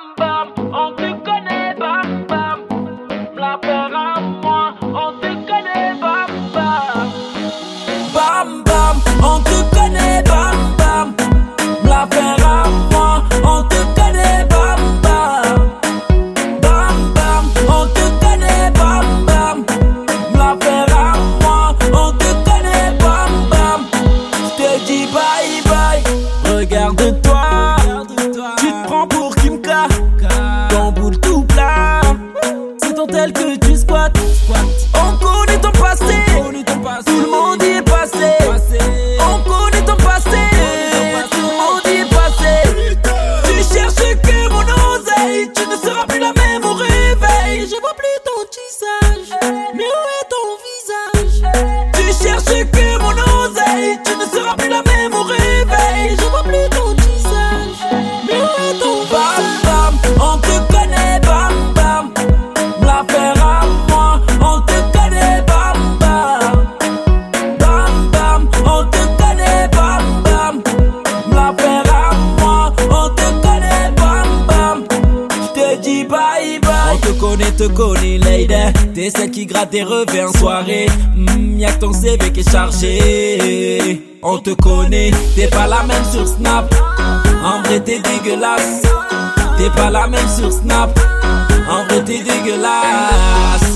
somebody. Que tu squattes. On connaît ton passé, tout le monde y est passé. On connaît ton passé, tout le monde y est passé. Tu cherches que mon oseille, tu ne seras plus la même au réveil. Je vois plus ton tissage, mais où est ton visage? Tu cherches que mon oseille, tu ne seras plus la même connaît, lady. T'es celle qui gratte des revers en soirée. Mm, y'a que ton CV qui est chargé. On te connaît, t'es pas la même sur Snap. En vrai, t'es dégueulasse. T'es pas la même sur Snap. En vrai, t'es dégueulasse.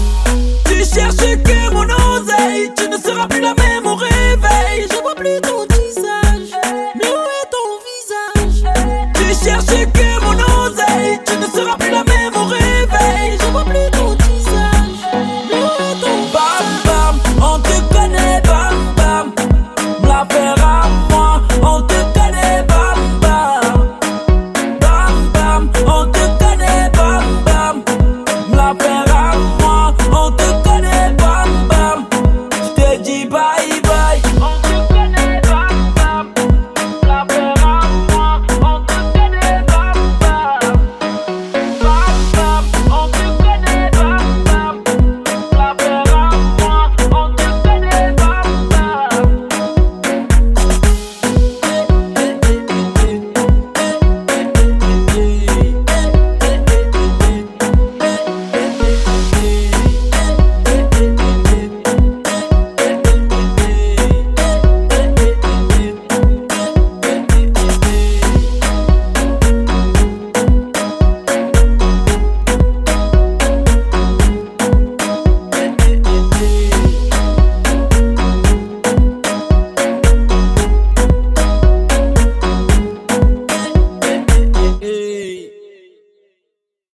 Tu cherches que mon oseille, tu ne seras plus la même au réveil. Je vois plus ton visage, mais où est ton visage Tu cherches que